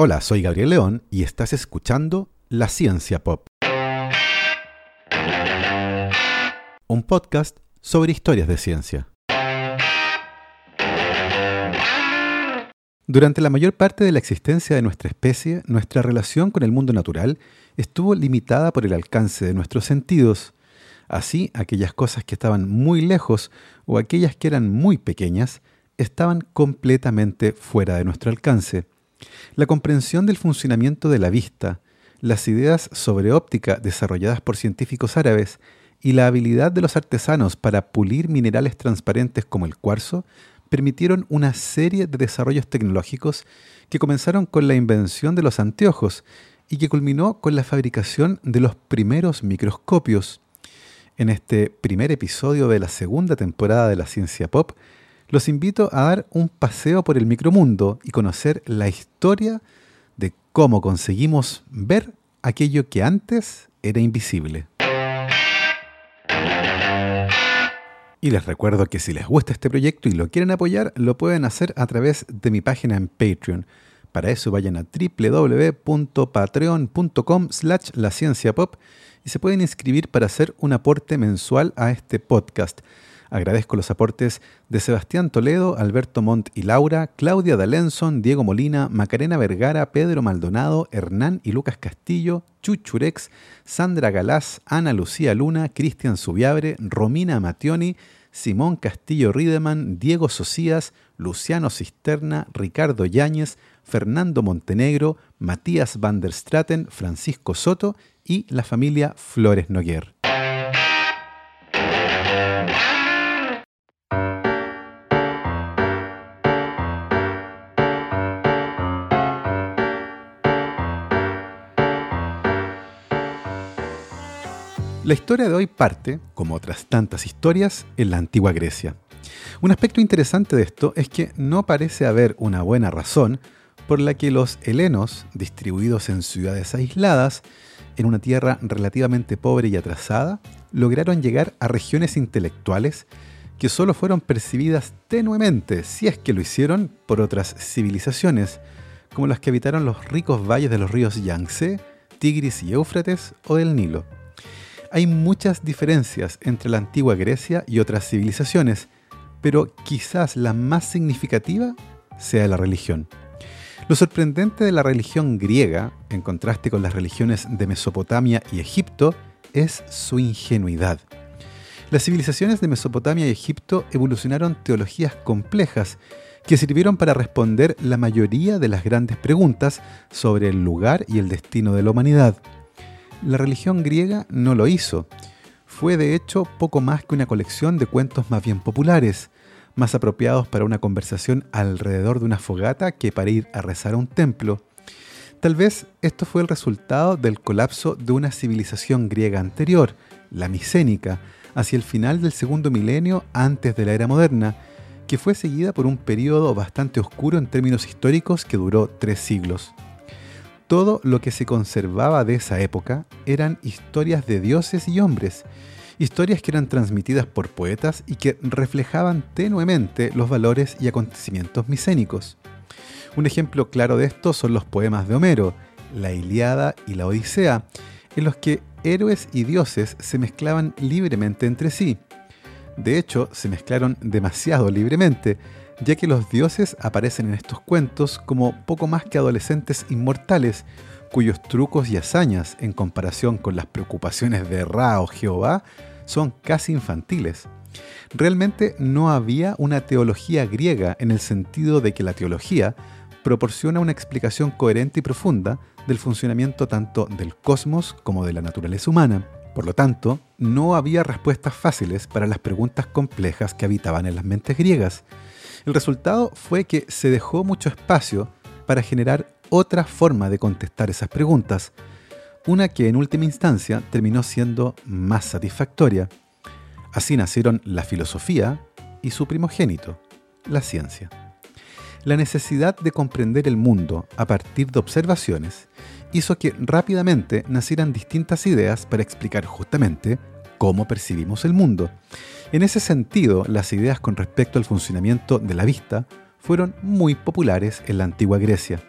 Hola, soy Gabriel León y estás escuchando La Ciencia Pop. Un podcast sobre historias de ciencia. Durante la mayor parte de la existencia de nuestra especie, nuestra relación con el mundo natural estuvo limitada por el alcance de nuestros sentidos. Así, aquellas cosas que estaban muy lejos o aquellas que eran muy pequeñas estaban completamente fuera de nuestro alcance. La comprensión del funcionamiento de la vista, las ideas sobre óptica desarrolladas por científicos árabes y la habilidad de los artesanos para pulir minerales transparentes como el cuarzo permitieron una serie de desarrollos tecnológicos que comenzaron con la invención de los anteojos y que culminó con la fabricación de los primeros microscopios. En este primer episodio de la segunda temporada de la Ciencia Pop, los invito a dar un paseo por el micromundo y conocer la historia de cómo conseguimos ver aquello que antes era invisible. Y les recuerdo que si les gusta este proyecto y lo quieren apoyar, lo pueden hacer a través de mi página en Patreon. Para eso vayan a www.patreon.com slash la y se pueden inscribir para hacer un aporte mensual a este podcast. Agradezco los aportes de Sebastián Toledo, Alberto Montt y Laura, Claudia D'Alenson, Diego Molina, Macarena Vergara, Pedro Maldonado, Hernán y Lucas Castillo, Chuchurex, Sandra Galás, Ana Lucía Luna, Cristian Subiabre, Romina Mationi, Simón Castillo Riedemann, Diego Socias, Luciano Cisterna, Ricardo Yáñez, Fernando Montenegro, Matías van der Straten, Francisco Soto y la familia Flores Noguer. La historia de hoy parte, como otras tantas historias, en la antigua Grecia. Un aspecto interesante de esto es que no parece haber una buena razón por la que los helenos, distribuidos en ciudades aisladas, en una tierra relativamente pobre y atrasada, lograron llegar a regiones intelectuales que solo fueron percibidas tenuemente, si es que lo hicieron, por otras civilizaciones, como las que habitaron los ricos valles de los ríos Yangtze, Tigris y Éufrates o del Nilo hay muchas diferencias entre la antigua Grecia y otras civilizaciones, pero quizás la más significativa sea la religión. Lo sorprendente de la religión griega, en contraste con las religiones de Mesopotamia y Egipto, es su ingenuidad. Las civilizaciones de Mesopotamia y Egipto evolucionaron teologías complejas que sirvieron para responder la mayoría de las grandes preguntas sobre el lugar y el destino de la humanidad. La religión griega no lo hizo. Fue de hecho poco más que una colección de cuentos más bien populares, más apropiados para una conversación alrededor de una fogata que para ir a rezar a un templo. Tal vez esto fue el resultado del colapso de una civilización griega anterior, la micénica, hacia el final del segundo milenio antes de la era moderna, que fue seguida por un periodo bastante oscuro en términos históricos que duró tres siglos todo lo que se conservaba de esa época eran historias de dioses y hombres, historias que eran transmitidas por poetas y que reflejaban tenuemente los valores y acontecimientos micénicos. Un ejemplo claro de esto son los poemas de Homero, la Iliada y la Odisea, en los que héroes y dioses se mezclaban libremente entre sí. De hecho, se mezclaron demasiado libremente, ya que los dioses aparecen en estos cuentos como poco más que adolescentes inmortales, cuyos trucos y hazañas, en comparación con las preocupaciones de Ra o Jehová, son casi infantiles. Realmente no había una teología griega en el sentido de que la teología proporciona una explicación coherente y profunda del funcionamiento tanto del cosmos como de la naturaleza humana. Por lo tanto, no había respuestas fáciles para las preguntas complejas que habitaban en las mentes griegas. El resultado fue que se dejó mucho espacio para generar otra forma de contestar esas preguntas, una que en última instancia terminó siendo más satisfactoria. Así nacieron la filosofía y su primogénito, la ciencia. La necesidad de comprender el mundo a partir de observaciones hizo que rápidamente nacieran distintas ideas para explicar justamente cómo percibimos el mundo en ese sentido, las ideas con respecto al funcionamiento de la vista fueron muy populares en la antigua Grecia.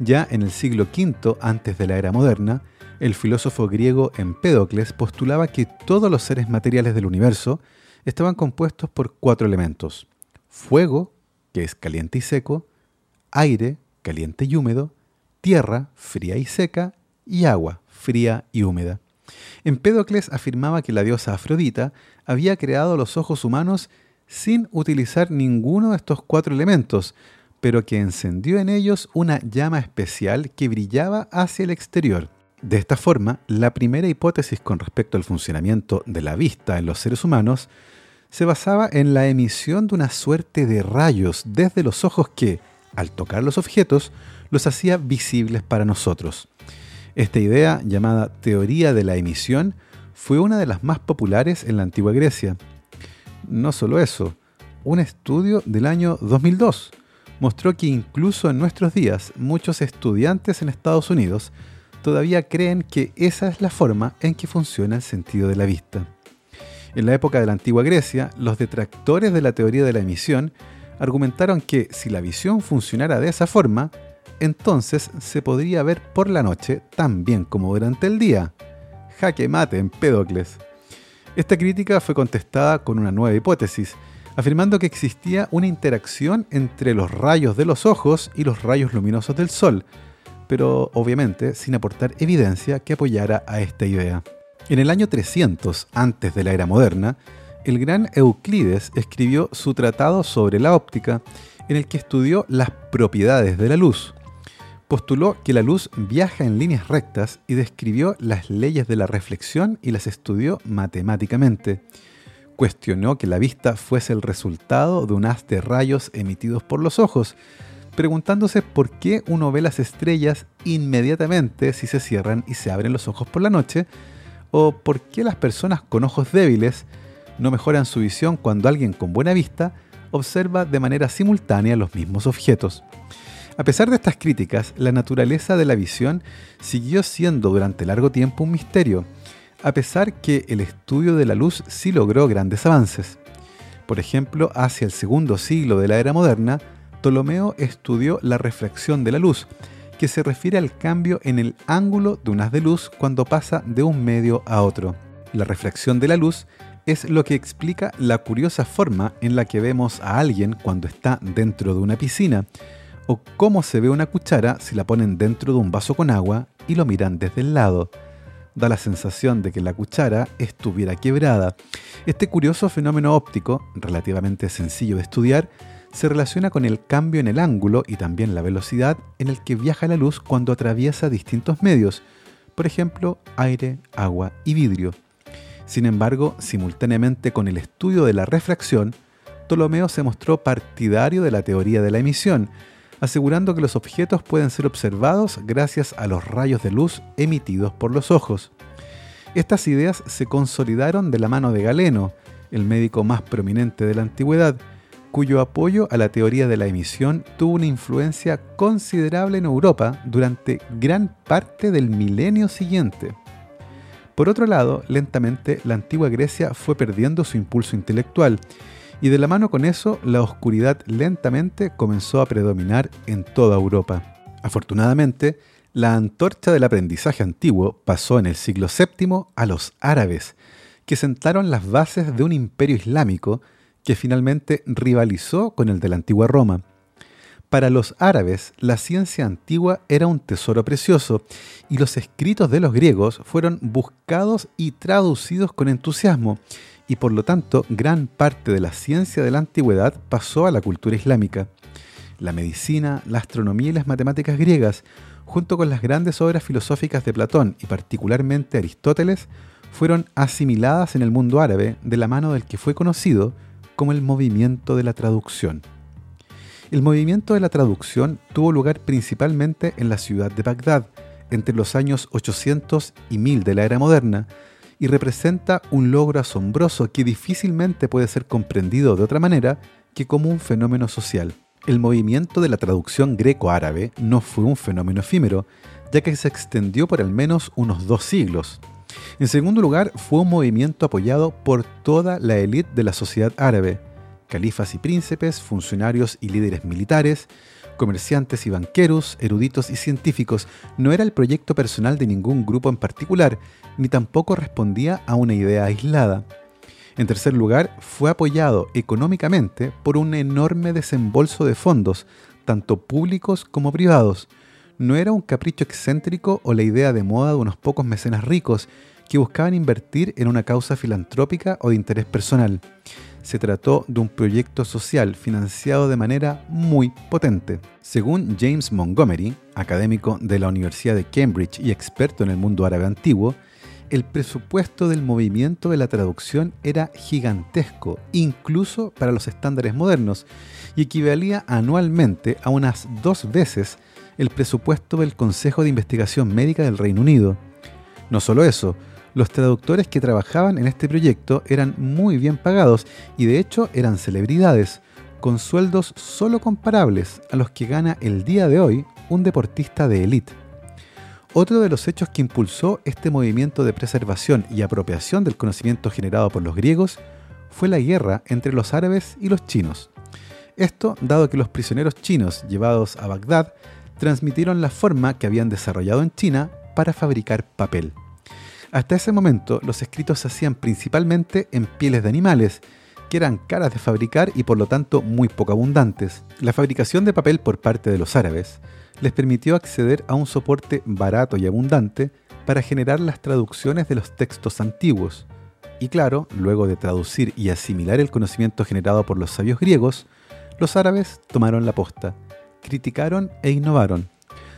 Ya en el siglo V antes de la era moderna, el filósofo griego Empédocles postulaba que todos los seres materiales del universo estaban compuestos por cuatro elementos. Fuego, que es caliente y seco, aire, caliente y húmedo, tierra, fría y seca, y agua, fría y húmeda. Empédocles afirmaba que la diosa Afrodita había creado los ojos humanos sin utilizar ninguno de estos cuatro elementos, pero que encendió en ellos una llama especial que brillaba hacia el exterior. De esta forma, la primera hipótesis con respecto al funcionamiento de la vista en los seres humanos se basaba en la emisión de una suerte de rayos desde los ojos que, al tocar los objetos, los hacía visibles para nosotros. Esta idea, llamada teoría de la emisión, fue una de las más populares en la antigua Grecia. No solo eso, un estudio del año 2002 mostró que incluso en nuestros días muchos estudiantes en Estados Unidos todavía creen que esa es la forma en que funciona el sentido de la vista. En la época de la antigua Grecia, los detractores de la teoría de la emisión argumentaron que si la visión funcionara de esa forma, entonces se podría ver por la noche tan bien como durante el día. Jaque mate en Pédocles. Esta crítica fue contestada con una nueva hipótesis, afirmando que existía una interacción entre los rayos de los ojos y los rayos luminosos del sol, pero obviamente sin aportar evidencia que apoyara a esta idea. En el año 300 antes de la era moderna, el gran Euclides escribió su tratado sobre la óptica, en el que estudió las propiedades de la luz. Postuló que la luz viaja en líneas rectas y describió las leyes de la reflexión y las estudió matemáticamente. Cuestionó que la vista fuese el resultado de un haz de rayos emitidos por los ojos, preguntándose por qué uno ve las estrellas inmediatamente si se cierran y se abren los ojos por la noche, o por qué las personas con ojos débiles no mejoran su visión cuando alguien con buena vista observa de manera simultánea los mismos objetos. A pesar de estas críticas, la naturaleza de la visión siguió siendo durante largo tiempo un misterio, a pesar que el estudio de la luz sí logró grandes avances. Por ejemplo, hacia el segundo siglo de la era moderna, Ptolomeo estudió la refracción de la luz, que se refiere al cambio en el ángulo de un haz de luz cuando pasa de un medio a otro. La refracción de la luz es lo que explica la curiosa forma en la que vemos a alguien cuando está dentro de una piscina, o cómo se ve una cuchara si la ponen dentro de un vaso con agua y lo miran desde el lado. Da la sensación de que la cuchara estuviera quebrada. Este curioso fenómeno óptico, relativamente sencillo de estudiar, se relaciona con el cambio en el ángulo y también la velocidad en el que viaja la luz cuando atraviesa distintos medios, por ejemplo, aire, agua y vidrio. Sin embargo, simultáneamente con el estudio de la refracción, Ptolomeo se mostró partidario de la teoría de la emisión, asegurando que los objetos pueden ser observados gracias a los rayos de luz emitidos por los ojos. Estas ideas se consolidaron de la mano de Galeno, el médico más prominente de la antigüedad, cuyo apoyo a la teoría de la emisión tuvo una influencia considerable en Europa durante gran parte del milenio siguiente. Por otro lado, lentamente la antigua Grecia fue perdiendo su impulso intelectual, y de la mano con eso, la oscuridad lentamente comenzó a predominar en toda Europa. Afortunadamente, la antorcha del aprendizaje antiguo pasó en el siglo VII a los árabes, que sentaron las bases de un imperio islámico que finalmente rivalizó con el de la antigua Roma. Para los árabes, la ciencia antigua era un tesoro precioso y los escritos de los griegos fueron buscados y traducidos con entusiasmo, y por lo tanto gran parte de la ciencia de la antigüedad pasó a la cultura islámica. La medicina, la astronomía y las matemáticas griegas, junto con las grandes obras filosóficas de Platón y particularmente Aristóteles, fueron asimiladas en el mundo árabe de la mano del que fue conocido como el movimiento de la traducción. El movimiento de la traducción tuvo lugar principalmente en la ciudad de Bagdad, entre los años 800 y 1000 de la era moderna, y representa un logro asombroso que difícilmente puede ser comprendido de otra manera que como un fenómeno social. El movimiento de la traducción greco-árabe no fue un fenómeno efímero, ya que se extendió por al menos unos dos siglos, en segundo lugar, fue un movimiento apoyado por toda la élite de la sociedad árabe. Califas y príncipes, funcionarios y líderes militares, comerciantes y banqueros, eruditos y científicos. No era el proyecto personal de ningún grupo en particular, ni tampoco respondía a una idea aislada. En tercer lugar, fue apoyado económicamente por un enorme desembolso de fondos, tanto públicos como privados. No era un capricho excéntrico o la idea de moda de unos pocos mecenas ricos que buscaban invertir en una causa filantrópica o de interés personal. Se trató de un proyecto social financiado de manera muy potente. Según James Montgomery, académico de la Universidad de Cambridge y experto en el mundo árabe antiguo, el presupuesto del movimiento de la traducción era gigantesco, incluso para los estándares modernos, y equivalía anualmente a unas dos veces el presupuesto del Consejo de Investigación Médica del Reino Unido. No solo eso, los traductores que trabajaban en este proyecto eran muy bien pagados y de hecho eran celebridades, con sueldos solo comparables a los que gana el día de hoy un deportista de élite. Otro de los hechos que impulsó este movimiento de preservación y apropiación del conocimiento generado por los griegos fue la guerra entre los árabes y los chinos. Esto dado que los prisioneros chinos llevados a Bagdad transmitieron la forma que habían desarrollado en China para fabricar papel. Hasta ese momento los escritos se hacían principalmente en pieles de animales, que eran caras de fabricar y por lo tanto muy poco abundantes. La fabricación de papel por parte de los árabes les permitió acceder a un soporte barato y abundante para generar las traducciones de los textos antiguos. Y claro, luego de traducir y asimilar el conocimiento generado por los sabios griegos, los árabes tomaron la posta, criticaron e innovaron.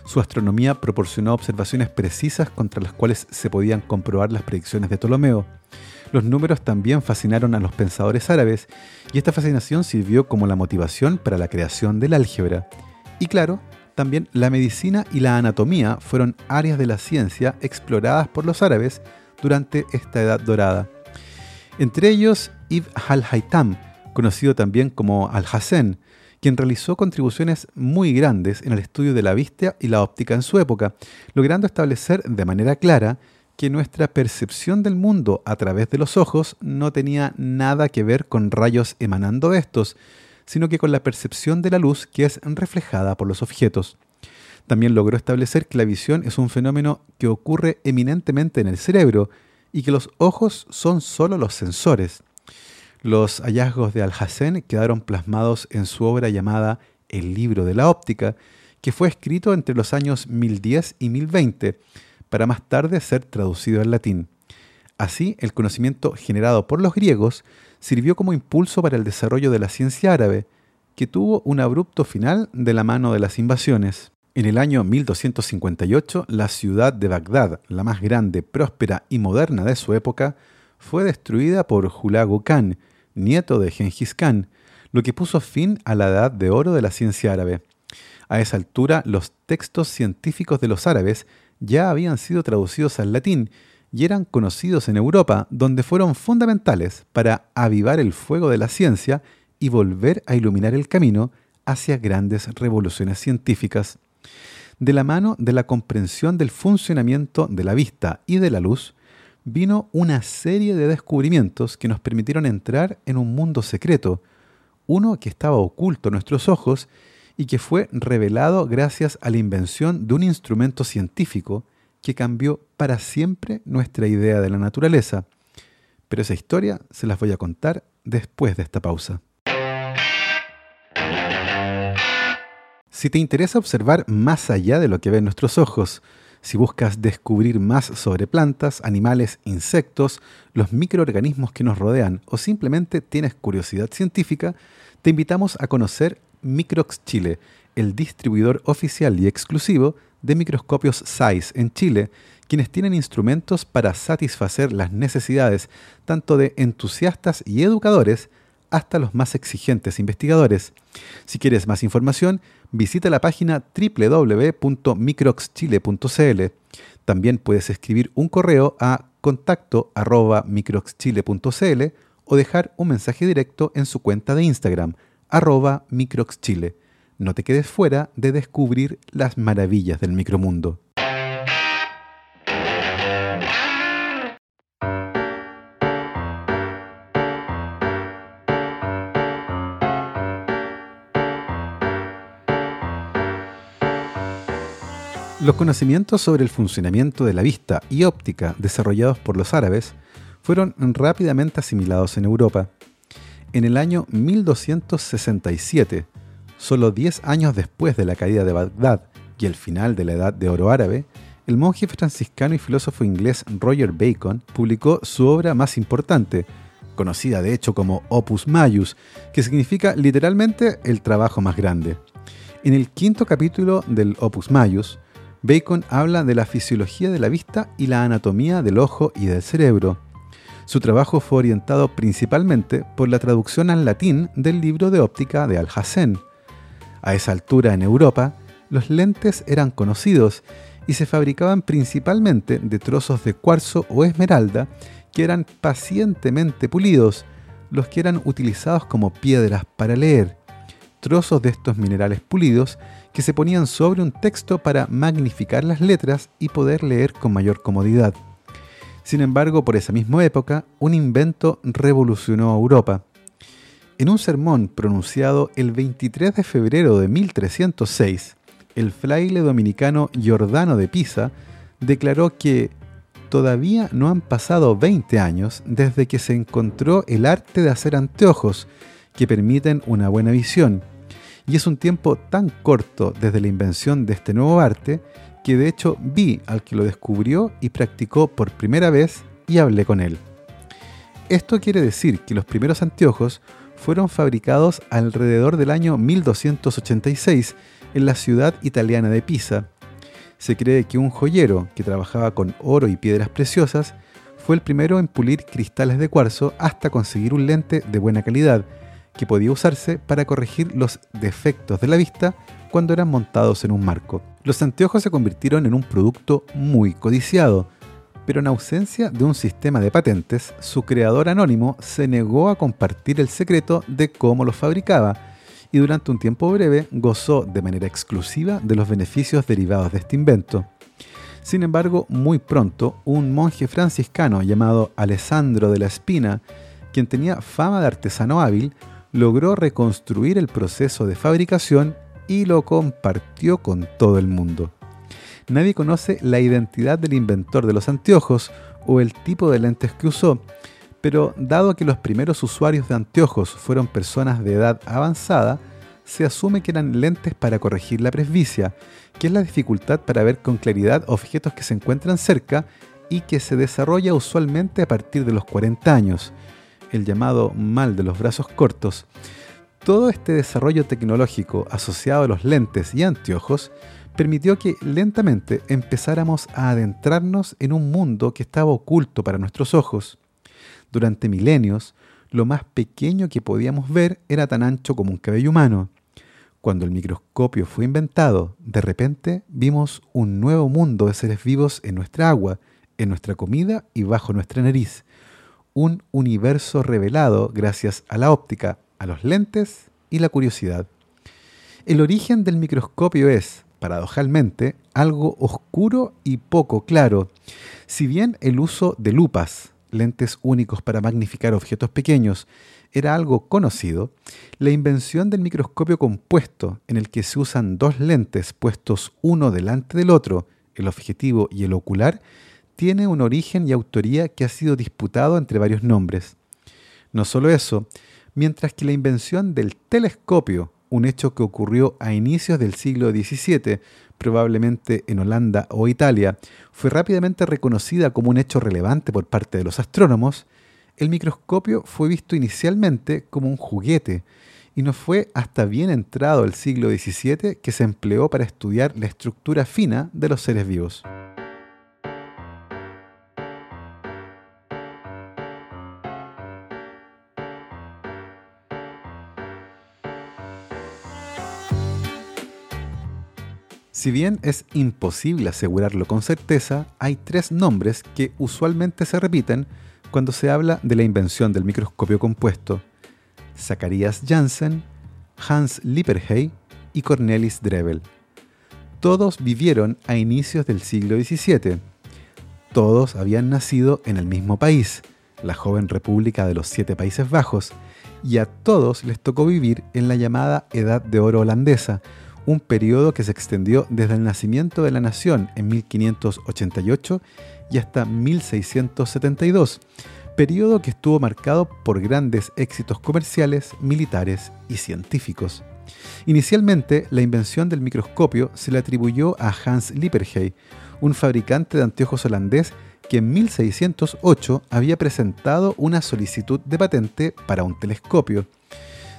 Su astronomía proporcionó observaciones precisas contra las cuales se podían comprobar las predicciones de Ptolomeo. Los números también fascinaron a los pensadores árabes y esta fascinación sirvió como la motivación para la creación del álgebra. Y claro, también la medicina y la anatomía fueron áreas de la ciencia exploradas por los árabes durante esta edad dorada. Entre ellos, Ibn al-Haytham, conocido también como Al-Hassen, quien realizó contribuciones muy grandes en el estudio de la vista y la óptica en su época, logrando establecer de manera clara que nuestra percepción del mundo a través de los ojos no tenía nada que ver con rayos emanando de estos, sino que con la percepción de la luz que es reflejada por los objetos. También logró establecer que la visión es un fenómeno que ocurre eminentemente en el cerebro y que los ojos son solo los sensores. Los hallazgos de Alhazen quedaron plasmados en su obra llamada El libro de la óptica, que fue escrito entre los años 1010 y 1020, para más tarde ser traducido al latín. Así, el conocimiento generado por los griegos sirvió como impulso para el desarrollo de la ciencia árabe, que tuvo un abrupto final de la mano de las invasiones. En el año 1258, la ciudad de Bagdad, la más grande, próspera y moderna de su época, fue destruida por Hulagu Khan, nieto de Genghis Khan, lo que puso fin a la edad de oro de la ciencia árabe. A esa altura, los textos científicos de los árabes ya habían sido traducidos al latín y eran conocidos en Europa, donde fueron fundamentales para avivar el fuego de la ciencia y volver a iluminar el camino hacia grandes revoluciones científicas. De la mano de la comprensión del funcionamiento de la vista y de la luz, vino una serie de descubrimientos que nos permitieron entrar en un mundo secreto, uno que estaba oculto a nuestros ojos y que fue revelado gracias a la invención de un instrumento científico que cambió para siempre nuestra idea de la naturaleza. Pero esa historia se las voy a contar después de esta pausa. Si te interesa observar más allá de lo que ven nuestros ojos, si buscas descubrir más sobre plantas, animales, insectos, los microorganismos que nos rodean o simplemente tienes curiosidad científica, te invitamos a conocer Microx Chile, el distribuidor oficial y exclusivo de microscopios SAIS en Chile, quienes tienen instrumentos para satisfacer las necesidades tanto de entusiastas y educadores hasta los más exigentes investigadores. Si quieres más información, visita la página www.microxchile.cl. También puedes escribir un correo a contacto microxchile.cl o dejar un mensaje directo en su cuenta de Instagram, arroba microxchile. No te quedes fuera de descubrir las maravillas del micromundo. Los conocimientos sobre el funcionamiento de la vista y óptica desarrollados por los árabes fueron rápidamente asimilados en Europa. En el año 1267, solo 10 años después de la caída de Bagdad y el final de la Edad de Oro árabe, el monje franciscano y filósofo inglés Roger Bacon publicó su obra más importante, conocida de hecho como Opus Maius, que significa literalmente el trabajo más grande. En el quinto capítulo del Opus Maius, Bacon habla de la fisiología de la vista y la anatomía del ojo y del cerebro. Su trabajo fue orientado principalmente por la traducción al latín del libro de óptica de Alhazen. A esa altura en Europa, los lentes eran conocidos y se fabricaban principalmente de trozos de cuarzo o esmeralda que eran pacientemente pulidos, los que eran utilizados como piedras para leer, trozos de estos minerales pulidos que se ponían sobre un texto para magnificar las letras y poder leer con mayor comodidad. Sin embargo, por esa misma época, un invento revolucionó a Europa. En un sermón pronunciado el 23 de febrero de 1306, el fraile dominicano Giordano de Pisa declaró que todavía no han pasado 20 años desde que se encontró el arte de hacer anteojos que permiten una buena visión. Y es un tiempo tan corto desde la invención de este nuevo arte que de hecho vi al que lo descubrió y practicó por primera vez y hablé con él. Esto quiere decir que los primeros anteojos fueron fabricados alrededor del año 1286 en la ciudad italiana de Pisa. Se cree que un joyero que trabajaba con oro y piedras preciosas fue el primero en pulir cristales de cuarzo hasta conseguir un lente de buena calidad que podía usarse para corregir los defectos de la vista cuando eran montados en un marco. Los anteojos se convirtieron en un producto muy codiciado, pero en ausencia de un sistema de patentes, su creador anónimo se negó a compartir el secreto de cómo los fabricaba y durante un tiempo breve gozó de manera exclusiva de los beneficios derivados de este invento. Sin embargo, muy pronto, un monje franciscano llamado Alessandro de la Espina, quien tenía fama de artesano hábil, logró reconstruir el proceso de fabricación y lo compartió con todo el mundo. Nadie conoce la identidad del inventor de los anteojos o el tipo de lentes que usó, pero dado que los primeros usuarios de anteojos fueron personas de edad avanzada, se asume que eran lentes para corregir la presbicia, que es la dificultad para ver con claridad objetos que se encuentran cerca y que se desarrolla usualmente a partir de los 40 años, el llamado mal de los brazos cortos. Todo este desarrollo tecnológico asociado a los lentes y anteojos permitió que lentamente empezáramos a adentrarnos en un mundo que estaba oculto para nuestros ojos. Durante milenios, lo más pequeño que podíamos ver era tan ancho como un cabello humano. Cuando el microscopio fue inventado, de repente vimos un nuevo mundo de seres vivos en nuestra agua, en nuestra comida y bajo nuestra nariz. Un universo revelado gracias a la óptica, a los lentes y la curiosidad. El origen del microscopio es, paradojalmente, algo oscuro y poco claro. Si bien el uso de lupas, lentes únicos para magnificar objetos pequeños, era algo conocido, la invención del microscopio compuesto, en el que se usan dos lentes puestos uno delante del otro, el objetivo y el ocular, tiene un origen y autoría que ha sido disputado entre varios nombres. No solo eso, mientras que la invención del telescopio, un hecho que ocurrió a inicios del siglo XVII, probablemente en Holanda o Italia, fue rápidamente reconocida como un hecho relevante por parte de los astrónomos, el microscopio fue visto inicialmente como un juguete y no fue hasta bien entrado el siglo XVII que se empleó para estudiar la estructura fina de los seres vivos. Si bien es imposible asegurarlo con certeza, hay tres nombres que usualmente se repiten cuando se habla de la invención del microscopio compuesto. Zacharias Janssen, Hans Lippershey y Cornelis Drebbel. Todos vivieron a inicios del siglo XVII. Todos habían nacido en el mismo país, la joven República de los Siete Países Bajos, y a todos les tocó vivir en la llamada Edad de Oro holandesa, un periodo que se extendió desde el nacimiento de la nación en 1588 y hasta 1672, periodo que estuvo marcado por grandes éxitos comerciales, militares y científicos. Inicialmente, la invención del microscopio se le atribuyó a Hans Lippershey, un fabricante de anteojos holandés que en 1608 había presentado una solicitud de patente para un telescopio.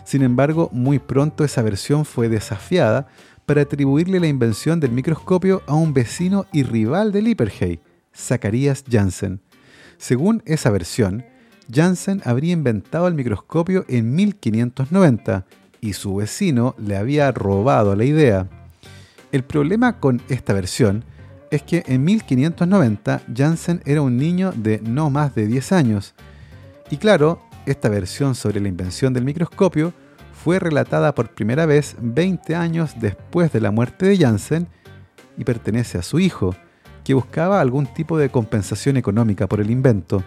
Sin embargo, muy pronto esa versión fue desafiada para atribuirle la invención del microscopio a un vecino y rival de Lippershey, Zacharias Janssen. Según esa versión, Janssen habría inventado el microscopio en 1590 y su vecino le había robado la idea. El problema con esta versión es que en 1590 Janssen era un niño de no más de 10 años. Y claro, esta versión sobre la invención del microscopio fue relatada por primera vez 20 años después de la muerte de Janssen y pertenece a su hijo, que buscaba algún tipo de compensación económica por el invento.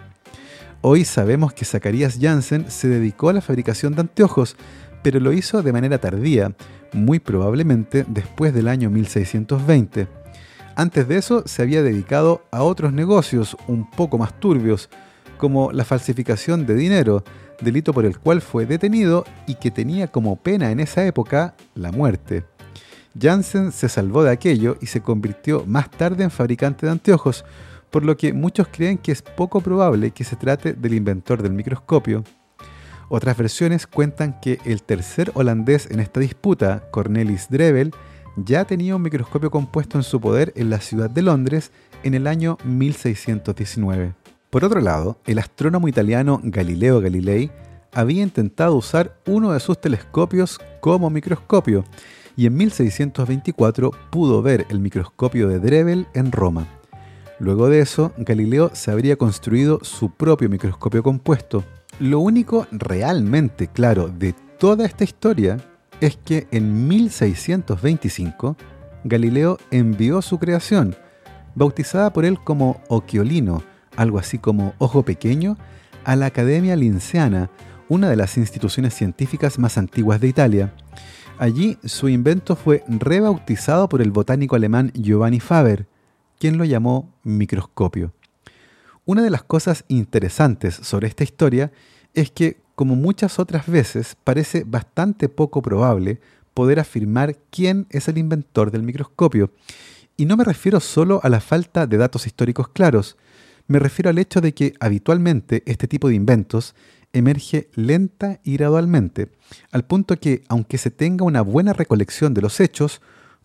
Hoy sabemos que Zacharias Janssen se dedicó a la fabricación de anteojos, pero lo hizo de manera tardía, muy probablemente después del año 1620. Antes de eso se había dedicado a otros negocios un poco más turbios, como la falsificación de dinero, delito por el cual fue detenido y que tenía como pena en esa época la muerte. Janssen se salvó de aquello y se convirtió más tarde en fabricante de anteojos, por lo que muchos creen que es poco probable que se trate del inventor del microscopio. Otras versiones cuentan que el tercer holandés en esta disputa, Cornelis Drebbel, ya tenía un microscopio compuesto en su poder en la ciudad de Londres en el año 1619. Por otro lado, el astrónomo italiano Galileo Galilei había intentado usar uno de sus telescopios como microscopio y en 1624 pudo ver el microscopio de Drebbel en Roma. Luego de eso, Galileo se habría construido su propio microscopio compuesto. Lo único realmente claro de toda esta historia es que en 1625 Galileo envió su creación, bautizada por él como Occhiolino, algo así como ojo pequeño, a la Academia Linceana, una de las instituciones científicas más antiguas de Italia. Allí su invento fue rebautizado por el botánico alemán Giovanni Faber, quien lo llamó microscopio. Una de las cosas interesantes sobre esta historia es que como muchas otras veces, parece bastante poco probable poder afirmar quién es el inventor del microscopio. Y no me refiero solo a la falta de datos históricos claros, me refiero al hecho de que habitualmente este tipo de inventos emerge lenta y gradualmente, al punto que, aunque se tenga una buena recolección de los hechos,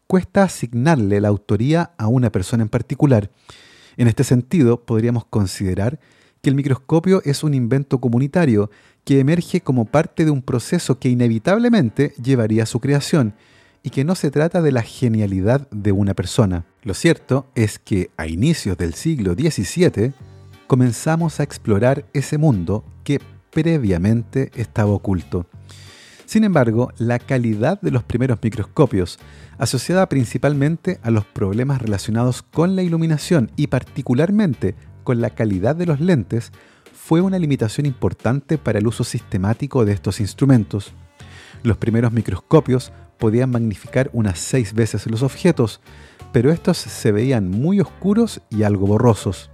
cuesta asignarle la autoría a una persona en particular. En este sentido, podríamos considerar que el microscopio es un invento comunitario que emerge como parte de un proceso que inevitablemente llevaría a su creación y que no se trata de la genialidad de una persona. Lo cierto es que a inicios del siglo XVII comenzamos a explorar ese mundo que previamente estaba oculto. Sin embargo, la calidad de los primeros microscopios, asociada principalmente a los problemas relacionados con la iluminación y particularmente con la calidad de los lentes, fue una limitación importante para el uso sistemático de estos instrumentos. Los primeros microscopios podían magnificar unas seis veces los objetos, pero estos se veían muy oscuros y algo borrosos.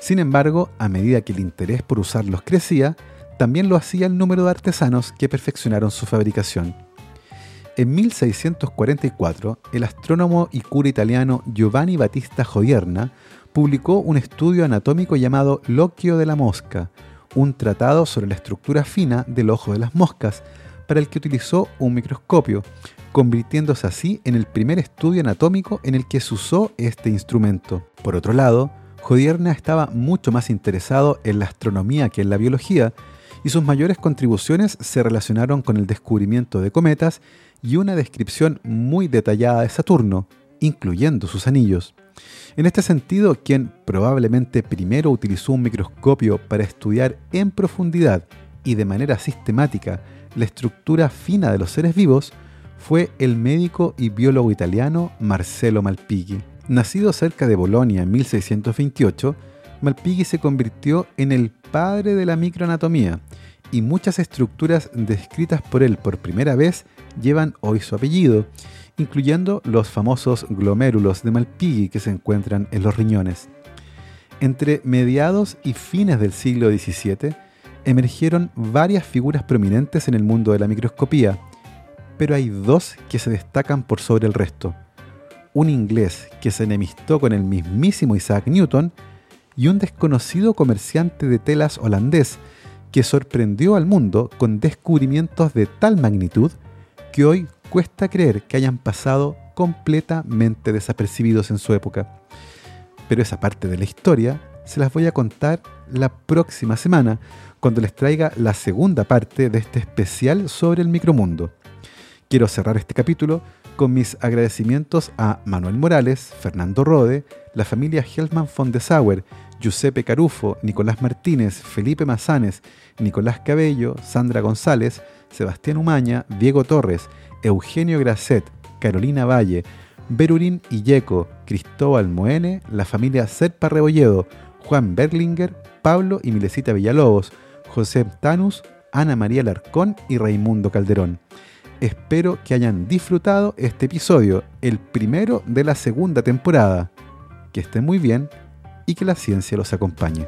Sin embargo, a medida que el interés por usarlos crecía, también lo hacía el número de artesanos que perfeccionaron su fabricación. En 1644, el astrónomo y cura italiano Giovanni Battista Jodierna publicó un estudio anatómico llamado Loquio de la mosca, un tratado sobre la estructura fina del ojo de las moscas, para el que utilizó un microscopio, convirtiéndose así en el primer estudio anatómico en el que se usó este instrumento. Por otro lado, Jodierna estaba mucho más interesado en la astronomía que en la biología, y sus mayores contribuciones se relacionaron con el descubrimiento de cometas y una descripción muy detallada de Saturno, incluyendo sus anillos. En este sentido, quien probablemente primero utilizó un microscopio para estudiar en profundidad y de manera sistemática la estructura fina de los seres vivos fue el médico y biólogo italiano Marcello Malpighi. Nacido cerca de Bolonia en 1628, Malpighi se convirtió en el padre de la microanatomía y muchas estructuras descritas por él por primera vez llevan hoy su apellido, incluyendo los famosos glomérulos de Malpighi que se encuentran en los riñones. Entre mediados y fines del siglo XVII emergieron varias figuras prominentes en el mundo de la microscopía, pero hay dos que se destacan por sobre el resto. Un inglés que se enemistó con el mismísimo Isaac Newton y un desconocido comerciante de telas holandés que sorprendió al mundo con descubrimientos de tal magnitud que hoy cuesta creer que hayan pasado completamente desapercibidos en su época. Pero esa parte de la historia se las voy a contar la próxima semana, cuando les traiga la segunda parte de este especial sobre el micromundo. Quiero cerrar este capítulo con mis agradecimientos a Manuel Morales, Fernando Rode, la familia Helman von de Sauer, Giuseppe Carufo, Nicolás Martínez, Felipe Mazanes, Nicolás Cabello, Sandra González, Sebastián Umaña, Diego Torres, Eugenio Grasset, Carolina Valle, Berurín Illeco, Cristóbal Moene, la familia Serpa Rebolledo, Juan Berlinger, Pablo y Milesita Villalobos, José Tanus, Ana María Larcón y Raimundo Calderón. Espero que hayan disfrutado este episodio, el primero de la segunda temporada. Que estén muy bien y que la ciencia los acompañe.